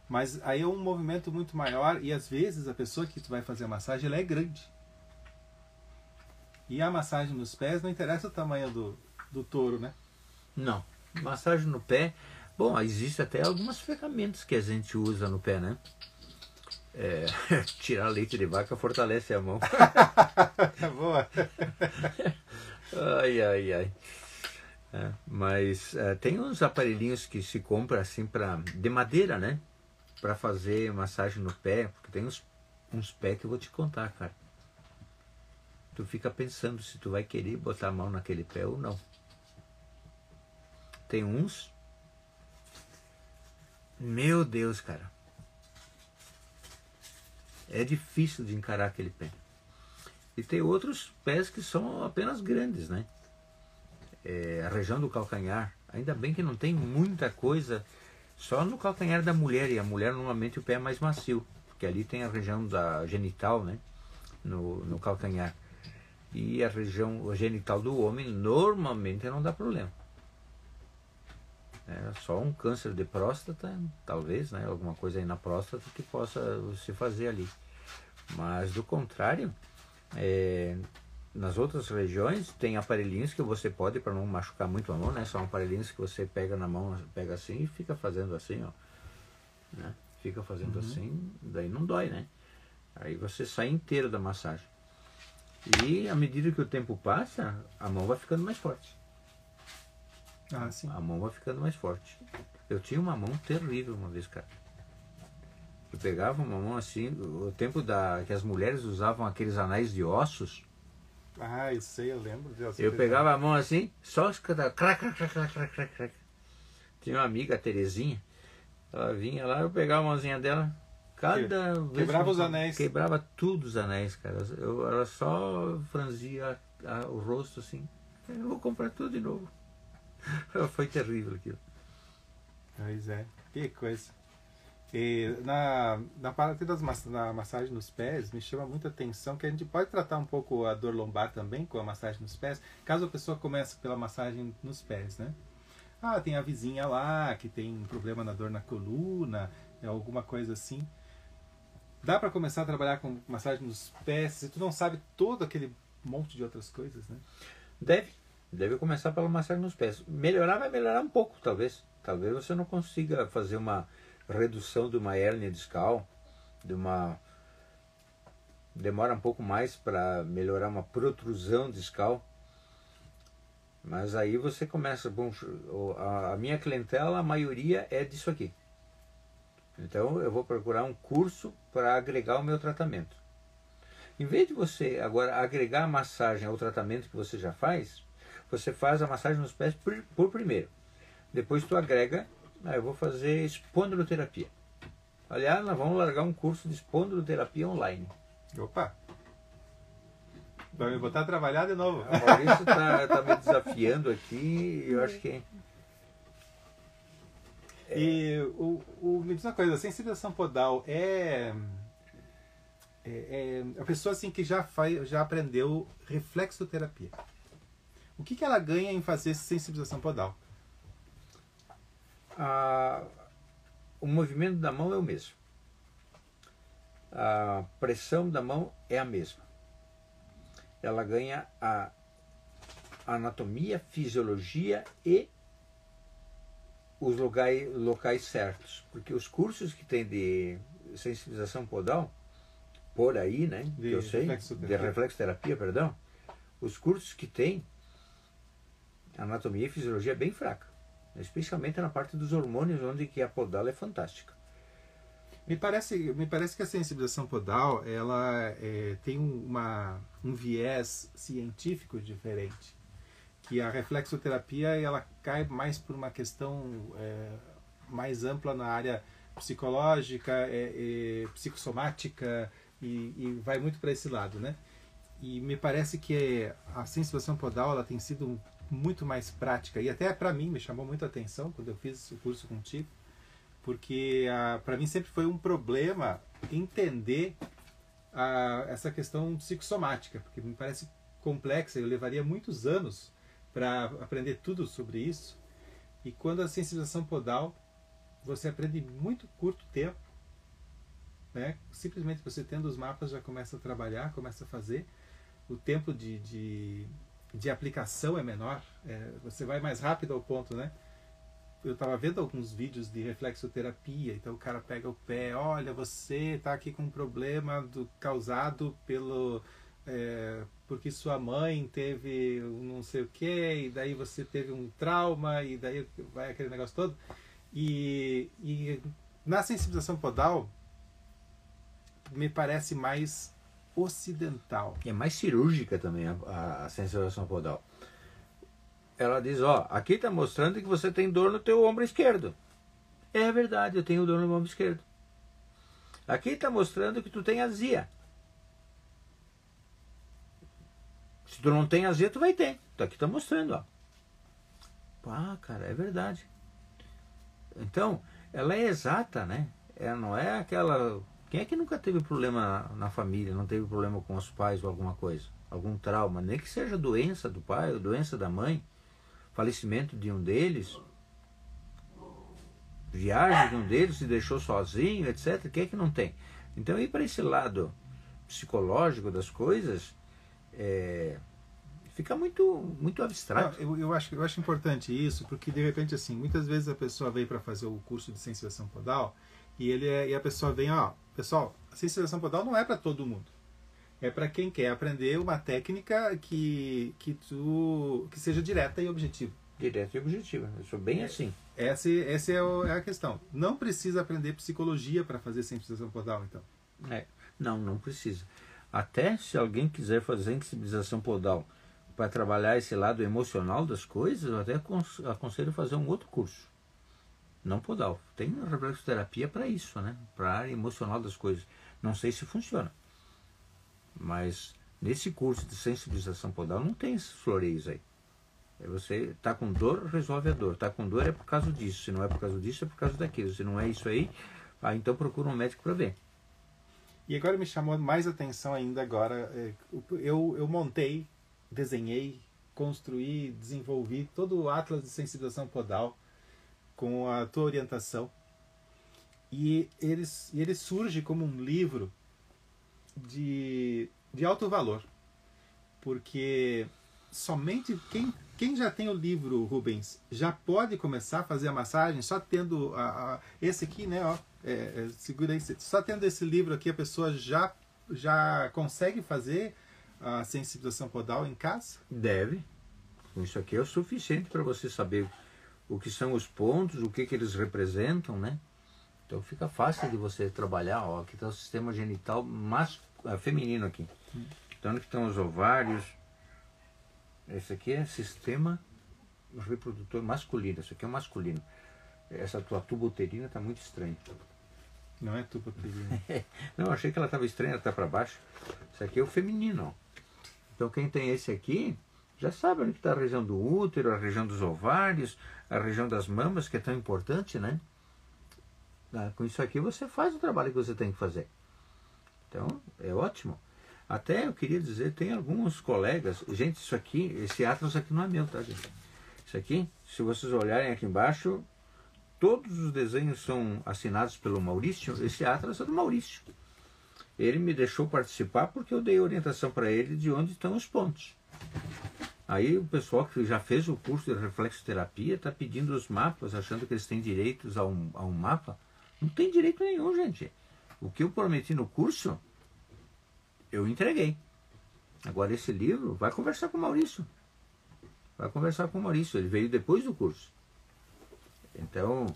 Mas aí é um movimento muito maior e às vezes a pessoa que tu vai fazer a massagem ela é grande. E a massagem nos pés não interessa o tamanho do, do touro, né? Não. Massagem no pé. Bom, existe até algumas ferramentas que a gente usa no pé, né? É, tirar leite de vaca fortalece a mão. Boa. ai, ai, ai. É, mas é, tem uns aparelhinhos que se compra assim para de madeira, né? Para fazer massagem no pé, porque tem uns, uns pés que eu vou te contar, cara. Tu fica pensando se tu vai querer botar a mão naquele pé ou não. Tem uns. Meu Deus, cara. É difícil de encarar aquele pé. E tem outros pés que são apenas grandes, né? É, a região do calcanhar. Ainda bem que não tem muita coisa só no calcanhar da mulher. E a mulher normalmente o pé é mais macio. Porque ali tem a região da genital, né? No, no calcanhar. E a região genital do homem normalmente não dá problema. É só um câncer de próstata, talvez, né? Alguma coisa aí na próstata que possa se fazer ali. Mas do contrário, é, nas outras regiões tem aparelhinhos que você pode para não machucar muito a mão, né? São aparelhinhos que você pega na mão, pega assim e fica fazendo assim, ó. Né? Fica fazendo uhum. assim, daí não dói, né? Aí você sai inteiro da massagem. E à medida que o tempo passa, a mão vai ficando mais forte. Ah, sim. A mão vai ficando mais forte. Eu tinha uma mão terrível uma vez, cara. Eu pegava uma mão assim, o tempo da que as mulheres usavam aqueles anéis de ossos. Ah, eu sei, eu lembro. Eu pegava a mão assim, só escutava crac, crac, crac, crac, crac, crac. Tinha uma amiga, a Terezinha, ela vinha lá, eu pegava a mãozinha dela, cada que, vez. Quebrava os anéis. Quebrava tudo os anéis, cara. Eu, ela só franzia a, a, o rosto assim. Eu vou comprar tudo de novo. Foi terrível aquilo. Pois é, que coisa. E na, na parte das na massagem nos pés, me chama muita atenção que a gente pode tratar um pouco a dor lombar também com a massagem nos pés, caso a pessoa comece pela massagem nos pés, né? Ah, tem a vizinha lá que tem um problema na dor na coluna, é alguma coisa assim. Dá para começar a trabalhar com massagem nos pés se tu não sabe todo aquele monte de outras coisas, né? Deve, Deve começar pela massagem nos pés. Melhorar vai melhorar um pouco, talvez. Talvez você não consiga fazer uma redução de uma hérnia discal, de uma demora um pouco mais para melhorar uma protrusão discal. Mas aí você começa, bom, a minha clientela, a maioria é disso aqui. Então eu vou procurar um curso para agregar o meu tratamento. Em vez de você agora agregar a massagem ao tratamento que você já faz, você faz a massagem nos pés por, por primeiro. Depois tu agrega, ah, eu vou fazer espondiloterapia. Aliás, nós vamos largar um curso de espondiloterapia online. Opa! Vai me botar a trabalhar de novo. O Maurício está tá me desafiando aqui eu acho que. É... E o, o, me diz uma coisa, a sensibilização podal é, é, é, a pessoa assim que já faz, já aprendeu reflexoterapia. O que, que ela ganha em fazer sensibilização podal? Ah, o movimento da mão é o mesmo. A pressão da mão é a mesma. Ela ganha a anatomia, fisiologia e os locais, locais certos. Porque os cursos que tem de sensibilização podal, por aí, né? De que eu sei, de reflexoterapia, perdão, os cursos que tem anatomia e fisiologia é bem fraca, especialmente na parte dos hormônios, onde que a podal é fantástica. Me parece, me parece que a sensibilização podal ela é, tem uma, um viés científico diferente, que a reflexoterapia ela cai mais por uma questão é, mais ampla na área psicológica, é, é psicossomática e, e, vai muito para esse lado, né? E me parece que a sensibilização podal ela tem sido muito mais prática. E até para mim me chamou muito a atenção quando eu fiz o curso contigo porque ah, para mim sempre foi um problema entender ah, essa questão psicossomática porque me parece complexa eu levaria muitos anos para aprender tudo sobre isso. E quando a sensibilização podal você aprende muito curto tempo né? simplesmente você tendo os mapas já começa a trabalhar começa a fazer. O tempo de, de de aplicação é menor, é, você vai mais rápido ao ponto, né? eu estava vendo alguns vídeos de reflexoterapia, então o cara pega o pé, olha, você está aqui com um problema do, causado pelo é, porque sua mãe teve não sei o que, e daí você teve um trauma, e daí vai aquele negócio todo. E, e na sensibilização podal, me parece mais ocidental. É mais cirúrgica também a, a sensibilização podal. Ela diz, ó, aqui está mostrando que você tem dor no teu ombro esquerdo. É verdade, eu tenho dor no ombro esquerdo. Aqui está mostrando que tu tem azia. Se tu não tem azia, tu vai ter. Então aqui está mostrando, ó. Ah, cara, é verdade. Então, ela é exata, né? Ela não é aquela quem é que nunca teve problema na família, não teve problema com os pais ou alguma coisa? Algum trauma, nem que seja doença do pai ou doença da mãe, falecimento de um deles, viagem de um deles, se deixou sozinho, etc. Quem é que não tem? Então, ir para esse lado psicológico das coisas, é, fica muito muito abstrato. Não, eu, eu, acho, eu acho importante isso, porque de repente, assim, muitas vezes a pessoa vem para fazer o curso de sensibilização podal e, ele é, e a pessoa vem, ó, pessoal, a sensibilização podal não é para todo mundo. É para quem quer aprender uma técnica que, que, tu, que seja direta e objetiva. Direta e objetiva. Eu sou bem assim. Essa, essa é, o, é a questão. Não precisa aprender psicologia para fazer sensibilização podal, então. É, não, não precisa. Até se alguém quiser fazer sensibilização podal para trabalhar esse lado emocional das coisas, eu até aconselho fazer um outro curso não podal. Tem reflexoterapia para isso, né? Para a área emocional das coisas. Não sei se funciona. Mas nesse curso de sensibilização podal não tem esses floreios aí. É você tá com dor, resolve a dor. Tá com dor é por causa disso. Se não é por causa disso, é por causa daquilo. Se não é isso aí, ah, então procura um médico para ver. E agora me chamou mais atenção ainda agora. É, eu, eu montei, desenhei, construí, desenvolvi todo o Atlas de Sensibilização Podal com a tua orientação. E ele, ele surge como um livro de, de alto valor. Porque somente quem, quem já tem o livro, Rubens, já pode começar a fazer a massagem só tendo a, a esse aqui, né? Ó, é, é, segura aí, só tendo esse livro aqui a pessoa já, já consegue fazer a sensibilização podal em casa? Deve. Isso aqui é o suficiente para você saber o que são os pontos, o que, que eles representam, né? Então fica fácil de você trabalhar. Ó, aqui está o sistema genital mas, é, feminino aqui. Então aqui estão os ovários. Esse aqui é sistema reprodutor masculino. Esse aqui é o masculino. Essa tua tuba uterina está muito estranha. Não é tuba uterina. Não, achei que ela estava estranha até para baixo. Esse aqui é o feminino. Então quem tem esse aqui já sabe onde está a região do útero, a região dos ovários, a região das mamas, que é tão importante, né? Ah, com isso aqui você faz o trabalho que você tem que fazer. Então, é ótimo. Até eu queria dizer, tem alguns colegas, gente, isso aqui, esse Atlas aqui não é meu, tá, gente? Isso aqui, se vocês olharem aqui embaixo, todos os desenhos são assinados pelo Maurício. Esse Atlas é do Maurício. Ele me deixou participar porque eu dei orientação para ele de onde estão os pontos. Aí o pessoal que já fez o curso de reflexoterapia está pedindo os mapas, achando que eles têm direitos a um, a um mapa. Não tem direito nenhum, gente. O que eu prometi no curso, eu entreguei. Agora esse livro, vai conversar com o Maurício. Vai conversar com o Maurício, ele veio depois do curso. Então,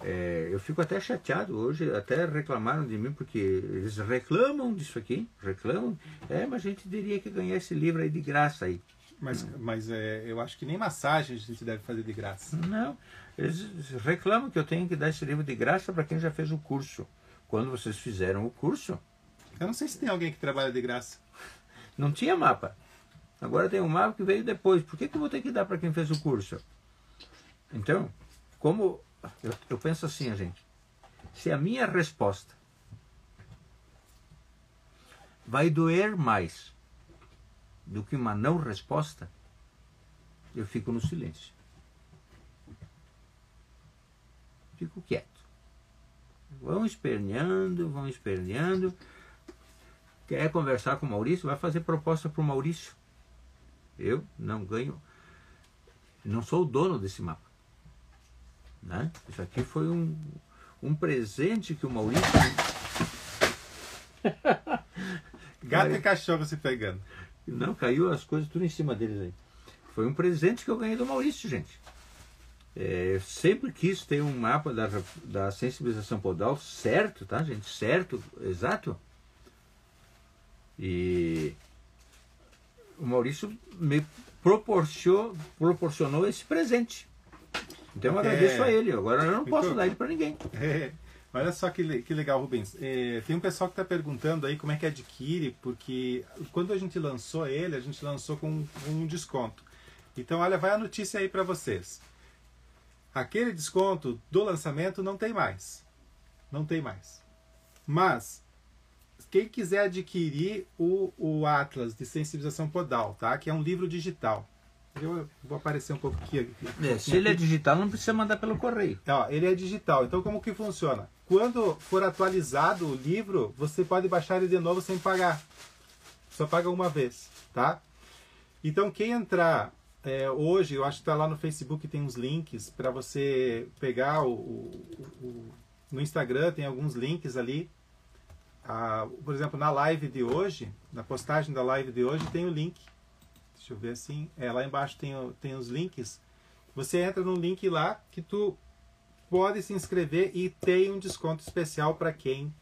é, eu fico até chateado hoje, até reclamaram de mim, porque eles reclamam disso aqui, reclamam. É, mas a gente diria que ganhar esse livro aí de graça aí. Mas, mas é, eu acho que nem massagem a gente deve fazer de graça. Não, eles reclamam que eu tenho que dar esse livro de graça para quem já fez o curso. Quando vocês fizeram o curso. Eu não sei se tem alguém que trabalha de graça. Não tinha mapa. Agora tem um mapa que veio depois. Por que, que eu vou ter que dar para quem fez o curso? Então, como. Eu, eu penso assim, gente. Se a minha resposta vai doer mais do que uma não resposta, eu fico no silêncio. Fico quieto. Vão esperneando, vão esperneando. Quer conversar com o Maurício? Vai fazer proposta para o Maurício. Eu não ganho. Não sou o dono desse mapa. Né? Isso aqui foi um, um presente que o Maurício. Gato e cachorro se pegando. Não, caiu as coisas tudo em cima deles aí. Foi um presente que eu ganhei do Maurício, gente. É, sempre quis ter um mapa da, da sensibilização podal certo, tá, gente? Certo, exato. E o Maurício me proporcionou, proporcionou esse presente. Então eu agradeço É. a ele. Agora eu não posso Muito- dar ele para ninguém. É, olha só que, que legal, Rubens. É, tem um pessoal que está perguntando aí como é que adquire, porque quando a gente lançou ele, a gente lançou com um desconto. Então, olha, vai a notícia aí para vocês. Aquele desconto do lançamento não tem mais. Não tem mais. Mas, quem quiser adquirir o, o Atlas de Sensibilização Podal, tá? que é um livro digital. Eu vou aparecer um pouco aqui. É, se ele é digital, não precisa mandar pelo correio. Ó, ele é digital. Então, como que funciona? Quando for atualizado o livro, você pode baixar ele de novo sem pagar. Só paga uma vez, tá? Então, quem entrar é, hoje, eu acho que está lá no Facebook, tem uns links para você pegar o, o- o- no Instagram, tem alguns links ali. Ah, por exemplo, na live de hoje, na postagem da live de hoje, tem o link. Deixa eu ver assim. É, lá embaixo tem, tem os links. Você entra no link lá que tu pode se inscrever e tem um desconto especial para quem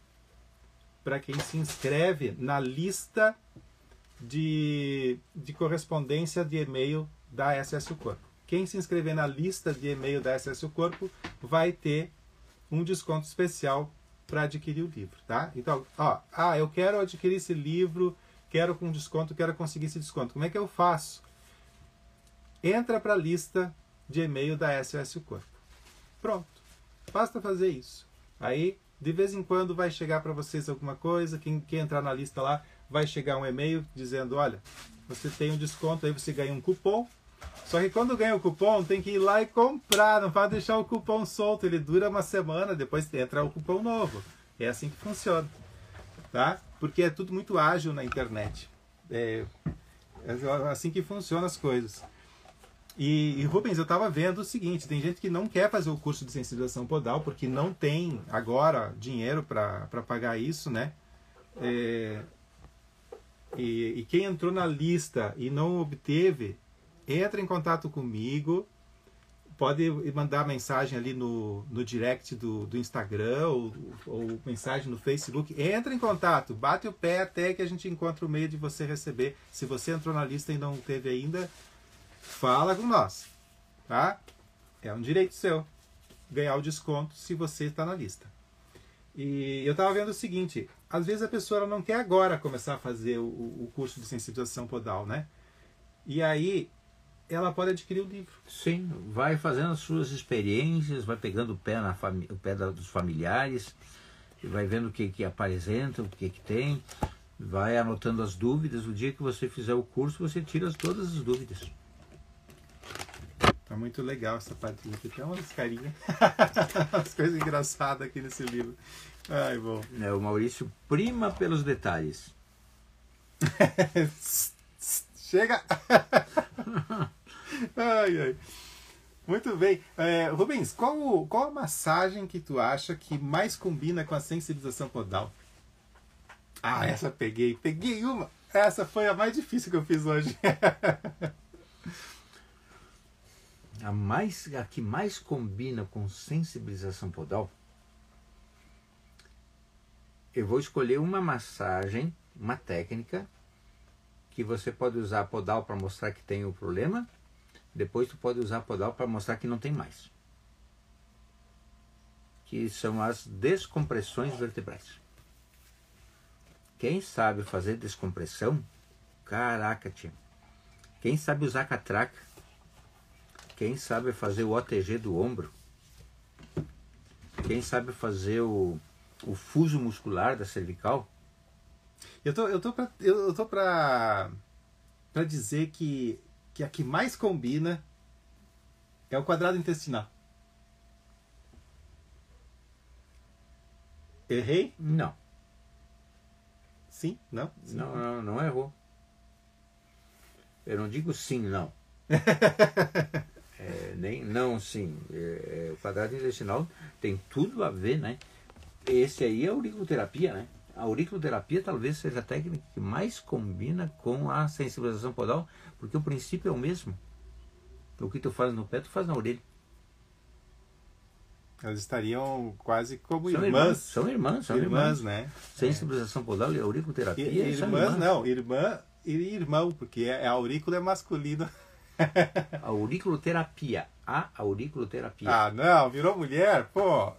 para quem se inscreve na lista de, de correspondência de e-mail da SS Corpo. Quem se inscrever na lista de e-mail da SS Corpo vai ter um desconto especial para adquirir o livro, tá? Então, ó, ah, eu quero adquirir esse livro, quero com desconto, quero conseguir esse desconto. Como é que eu faço? Entra para a lista de e-mail da SOS o Corpo. Pronto. Basta fazer isso. Aí, de vez em quando, vai chegar para vocês alguma coisa. Quem, quem entrar na lista lá, vai chegar um e-mail dizendo: olha, você tem um desconto, aí você ganha um cupom. Só que quando ganha o cupom, tem que ir lá e comprar. Não pode deixar o cupom solto. Ele dura uma semana, depois entra o cupom novo. É assim que funciona. Tá? Porque é tudo muito ágil na internet. É, é assim que funcionam as coisas. E, e, Rubens, eu estava vendo o seguinte: tem gente que não quer fazer o curso de sensibilização podal porque não tem agora dinheiro para pagar isso, né? É, e, e quem entrou na lista e não obteve, entra em contato comigo. Pode mandar mensagem ali no, no direct do, do Instagram ou, ou mensagem no Facebook. Entra em contato, bate o pé até que a gente encontre o meio de você receber. Se você entrou na lista e não teve ainda, fala com nós, tá? É um direito seu ganhar o desconto se você está na lista. E eu estava vendo o seguinte: às vezes a pessoa não quer agora começar a fazer o, o curso de sensibilização podal, né? E aí ela pode adquirir o livro. Sim, vai fazendo as suas experiências, vai pegando o pé, na fami o pé da, dos familiares, vai vendo o que, que apresenta, o que, que tem, vai anotando as dúvidas. O dia que você fizer o curso, você tira todas as dúvidas. Tá muito legal essa parte aqui. Tem umas carinhas, umas coisas engraçadas aqui nesse livro. Ai, bom. É, o Maurício prima pelos detalhes. Chega! ai, ai. Muito bem. É, Rubens, qual, qual a massagem que tu acha que mais combina com a sensibilização podal? Ah, essa peguei. Peguei uma. Essa foi a mais difícil que eu fiz hoje. A, mais, a que mais combina com sensibilização podal, eu vou escolher uma massagem, uma técnica, que você pode usar podal para mostrar que tem o problema, depois tu pode usar podal para mostrar que não tem mais. Que são as descompressões vertebrais. Quem sabe fazer descompressão, caraca, tia. Quem sabe usar catraca, quem sabe fazer o OTG do ombro, quem sabe fazer o, o fuso muscular da cervical, Eu tô, eu tô pra, eu tô pra, pra dizer que, que a que mais combina é o quadrado intestinal. Errei? não, Sim? Não? Sim. não, não, não errou. Eu não digo sim, não. É, nem, não, sim. É, é, o quadrado intestinal tem tudo a ver, né? Esse aí é a auriculoterapia, né? A auriculoterapia talvez seja a técnica que mais combina com a sensibilização podal, porque o princípio é o mesmo. O que tu faz no pé, tu faz na orelha. Elas estariam quase como são irmãs. irmãs. São irmãs, são irmãs. irmãs né? Sensibilização podal e auriculoterapia. Irmãs, irmãs, não, irmã e irmão, porque é, a aurícula é masculina. A auriculoterapia. A auriculoterapia. Ah, não, virou mulher, pô.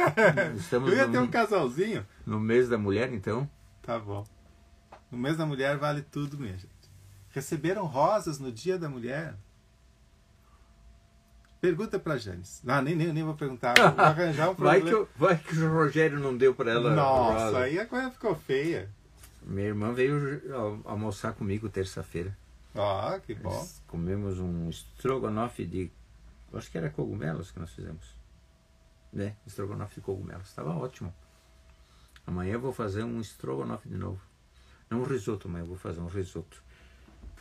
Estamos Eu ia no, ter um casalzinho. no mês da mulher, então. Tá bom. No mês da mulher vale tudo, minha gente. Receberam rosas no dia da mulher? Pergunta pra Janis. Não, nem, nem, nem vou perguntar. Vou arranjar um Vai problema. que, o- vai que o Rogério não deu pra ela. Nossa, rosa. aí a coisa ficou feia. Minha irmã veio al- almoçar comigo terça-feira. Ó, que bom. Nós Comemos um estrogonofe de. Acho que era cogumelos que nós fizemos. Né? Estrogonofe de cogumelos. Estava ótimo. Amanhã eu vou fazer um estrogonofe de novo. Não um risoto, amanhã eu vou fazer um risoto.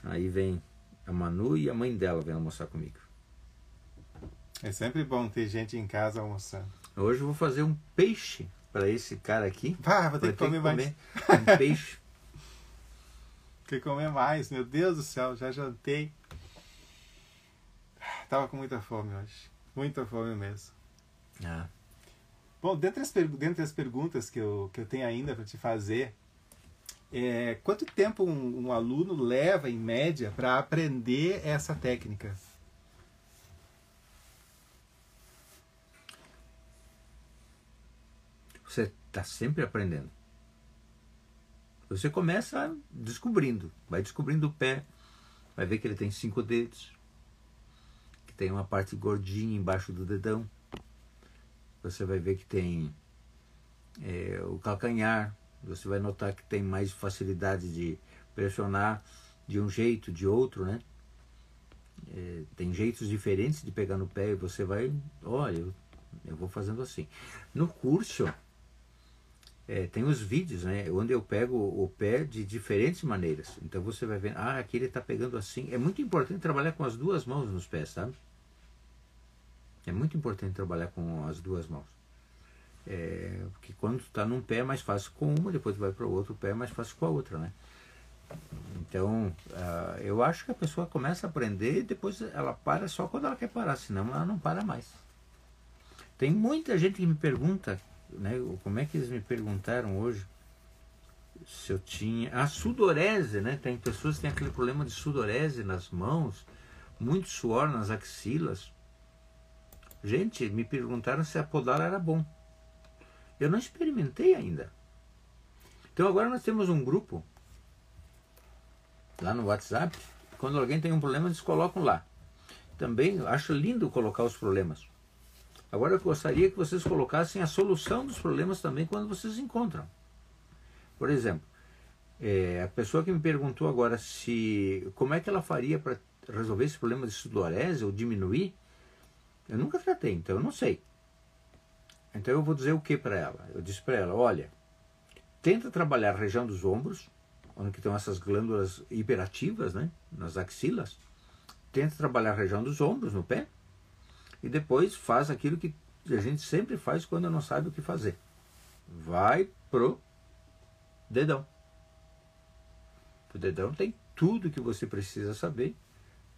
Aí vem a Manu e a mãe dela vem almoçar comigo. É sempre bom ter gente em casa almoçando. Hoje eu vou fazer um peixe para esse cara aqui. Ah, vou ter que comer mais. um peixe. Que comer mais. Meu Deus do céu, já jantei. Tava com muita fome hoje. Muita fome mesmo. Ah, Bom, dentre as, dentre as perguntas que eu, que eu tenho ainda para te fazer, é, quanto tempo um, um aluno leva, em média, para aprender essa técnica? você está sempre aprendendo. Você começa descobrindo, vai descobrindo o pé, vai ver que ele tem cinco dedos, que tem uma parte gordinha embaixo do dedão. Você vai ver que tem é, o calcanhar, você vai notar que tem mais facilidade de pressionar de um jeito, de outro, né? É, tem jeitos diferentes de pegar no pé e você vai, olha, eu, eu vou fazendo assim. No curso, é, tem os vídeos, né? Onde eu pego o pé de diferentes maneiras. Então você vai ver, ah, aqui ele está pegando assim. É muito importante trabalhar com as duas mãos nos pés, sabe? É muito importante trabalhar com as duas mãos. É, porque quando está num pé é mais fácil com uma, depois vai para o outro pé é mais fácil com a outra, né? Então, ah, eu acho que a pessoa começa a aprender e depois ela para só quando ela quer parar, senão ela não para mais. Tem muita gente que me pergunta, né, como é que eles me perguntaram hoje se eu tinha a sudorese, né? Tem pessoas que têm aquele problema de sudorese nas mãos, muito suor nas axilas. Gente, me perguntaram se a podal era bom. Eu não experimentei ainda. Então agora nós temos um grupo lá no WhatsApp. Quando alguém tem um problema, eles colocam lá. Também acho lindo colocar os problemas. Agora eu gostaria que vocês colocassem a solução dos problemas também quando vocês encontram. Por exemplo, é, a pessoa que me perguntou agora se como é que ela faria para resolver esse problema de sudorese ou diminuir, eu nunca tratei, então eu não sei. Então eu vou dizer o que para ela? Eu disse para ela, olha, tenta trabalhar a região dos ombros, onde estão essas glândulas hiperativas, né, nas axilas. Tenta trabalhar a região dos ombros no pé e depois faz aquilo que a gente sempre faz quando não sabe o que fazer. Vai pro dedão. O dedão tem tudo que você precisa saber,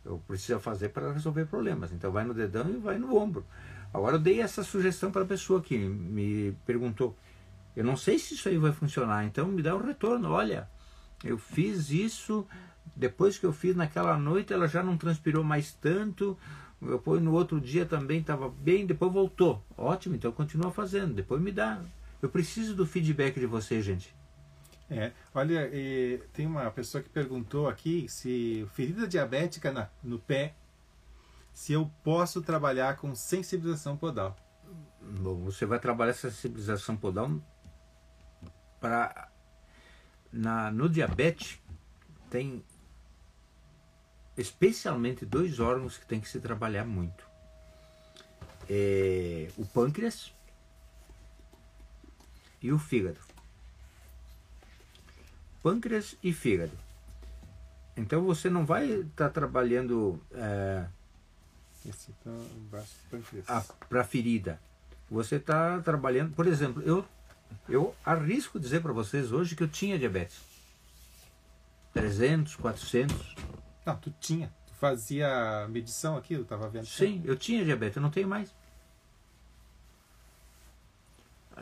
ou precisa fazer para resolver problemas. Então vai no dedão e vai no ombro. Agora eu dei essa sugestão para a pessoa que me perguntou. Eu não sei se isso aí vai funcionar, então me dá um retorno. Olha, eu fiz isso, depois que eu fiz naquela noite ela já não transpirou mais tanto, depois no outro dia também estava bem, depois voltou. Ótimo, então continua fazendo, depois me dá. Eu preciso do feedback de você, gente. É, olha, tem uma pessoa que perguntou aqui se ferida diabética na- no pé, se eu posso trabalhar com sensibilização podal. Bom, você vai trabalhar essa sensibilização podal para na no diabetes tem especialmente dois órgãos que tem que se trabalhar muito. É, o pâncreas e o fígado. Pâncreas e fígado. Então você não vai estar trabalhando é, tá. Para ferida. Você está trabalhando, por exemplo, eu eu arrisco dizer para vocês hoje que eu tinha diabetes. 300, 400. Não, tu tinha. Tu fazia medição aqui, eu estava vendo. Sim, eu tinha diabetes, eu não tenho mais.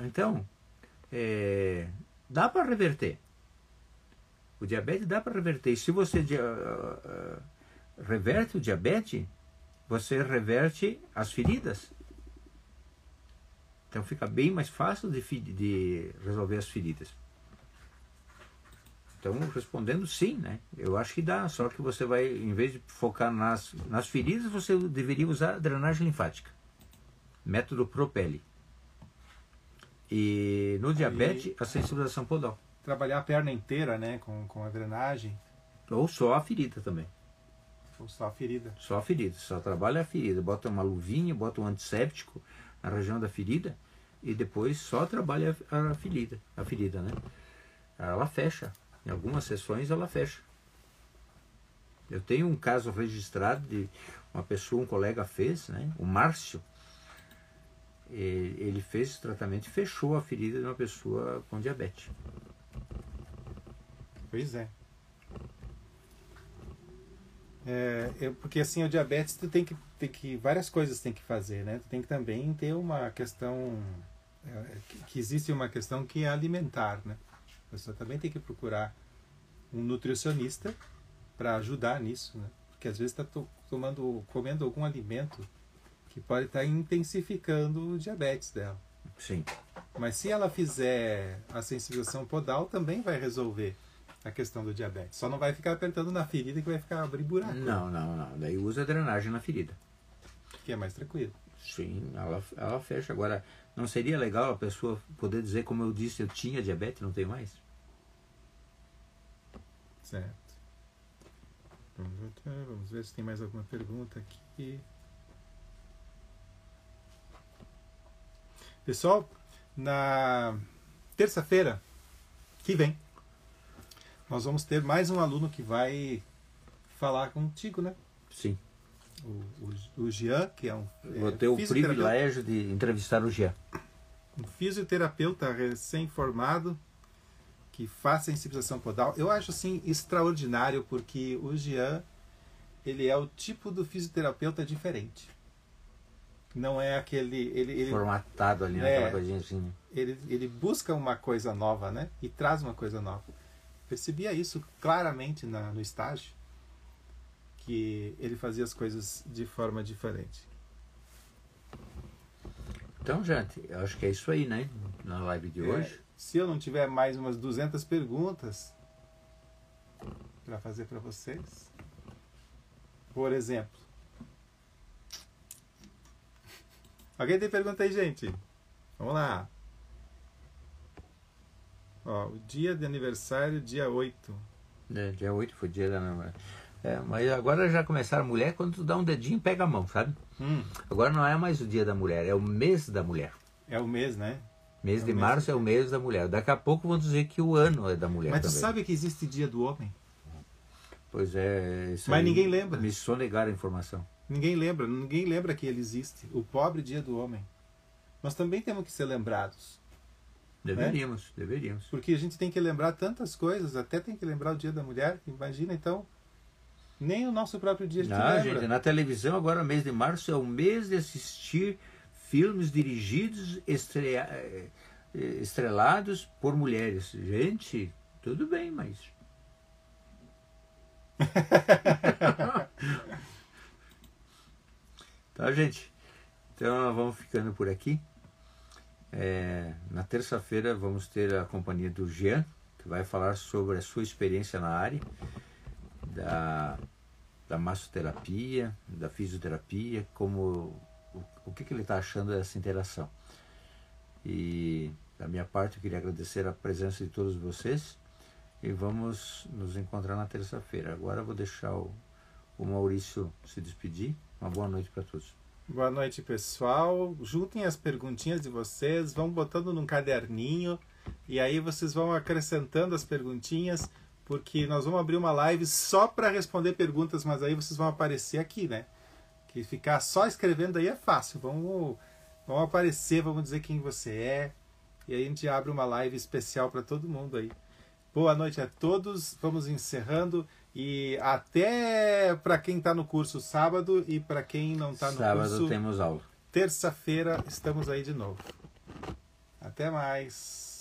Então, é, dá para reverter. O diabetes dá para reverter. E se você uh, uh, reverte o diabetes, você reverte as feridas. Então fica bem mais fácil de, de resolver as feridas. Então, respondendo sim, né? Eu acho que dá, só que você vai, em vez de focar nas, nas feridas, você deveria usar drenagem linfática. Método Propele. E no diabetes, a sensibilização podal. Trabalhar a perna inteira, né? Com, com a drenagem. Ou só a ferida também. Ou só a ferida. Só a ferida, só trabalha a ferida. Bota uma luvinha, bota um antisséptico na região da ferida e depois só trabalha a ferida, a ferida, né? Ela fecha. Em algumas sessões ela fecha. Eu tenho um caso registrado de uma pessoa, um colega fez, né? O Márcio. Ele fez esse tratamento e fechou a ferida de uma pessoa com diabetes. Pois é. É, eu, porque assim, o diabetes tu tem que, tem que. Várias coisas tem que fazer, né? Tu tem que também ter uma questão. É, que existe uma questão que é alimentar, né? A pessoa também tem que procurar um nutricionista para ajudar nisso, né? Porque às vezes está tomando, comendo algum alimento que pode estar tá intensificando o diabetes dela. Sim. Mas se ela fizer a sensibilização podal, também vai resolver a questão do diabetes. Só não vai ficar apertando na ferida que vai ficar abrir buraco. Não, não, não. Daí usa drenagem na ferida. Que é mais tranquilo. Sim, ela, ela fecha. Agora, não seria legal a pessoa poder dizer, como eu disse, eu tinha diabetes, não tenho mais? Certo. Vamos ver se tem mais alguma pergunta aqui. Pessoal, na terça-feira que vem, nós vamos ter mais um aluno que vai falar contigo, né? Sim. O, o, o Jean, que é um. Vou é, ter o privilégio de entrevistar o Jean. Um fisioterapeuta recém-formado que faz sensibilização podal. Eu acho assim extraordinário porque o Jean ele é o tipo do fisioterapeuta diferente. Não é aquele ele, ele formatado ali é, naquela coisinha assim. Ele ele busca uma coisa nova, né? E traz uma coisa nova percebia isso claramente na, no estágio, que ele fazia as coisas de forma diferente. Então, gente, eu acho que é isso aí, né? Na live de é, hoje. Se eu não tiver mais umas 200 perguntas para fazer para vocês, por exemplo. Alguém tem pergunta aí, gente? Vamos lá. Ó, o dia de aniversário, dia 8. É, dia 8 foi dia da namorada. É, mas agora já começaram a mulher, quando tu dá um dedinho, pega a mão, sabe? Hum. Agora não é mais o dia da mulher, é o mês da mulher. É o mês, né? Mês é de março é o mês da mulher. Daqui a pouco vão dizer que o ano é da mulher. Mas também. tu sabe que existe dia do homem? Pois é. Mas ninguém lembra. Me sonegaram a informação. Ninguém lembra, ninguém lembra que ele existe. O pobre dia do homem. Nós também temos que ser lembrados. Deveríamos, né? deveríamos. Porque a gente tem que lembrar tantas coisas, até tem que lembrar o Dia da Mulher. Imagina então, nem o nosso próprio dia a gente Não, lembra. gente, na televisão agora, mês de março, é o mês de assistir filmes dirigidos. Eh, estrelados por mulheres. Gente, tudo bem, mas. tá, gente? Então vamos ficando por aqui. É, na terça-feira vamos ter a companhia do Jean, que vai falar sobre a sua experiência na área da, da massoterapia, da fisioterapia, como o, que, que ele está achando dessa interação. E da minha parte eu queria agradecer a presença de todos vocês e vamos nos encontrar na terça-feira. Agora eu vou deixar o, o Maurício se despedir. Uma boa noite para todos. Boa noite, pessoal. Juntem as perguntinhas de vocês, vão botando num caderninho e aí vocês vão acrescentando as perguntinhas, porque nós vamos abrir uma live só para responder perguntas, mas aí vocês vão aparecer aqui, né? Que ficar só escrevendo aí é fácil. Vamos, vamos aparecer, vamos dizer quem você é. E aí a gente abre uma live especial para todo mundo aí. Boa noite a todos. Vamos encerrando. E até para quem está no curso sábado e para quem não está no sábado curso. temos aula. Terça-feira estamos aí de novo. Até mais.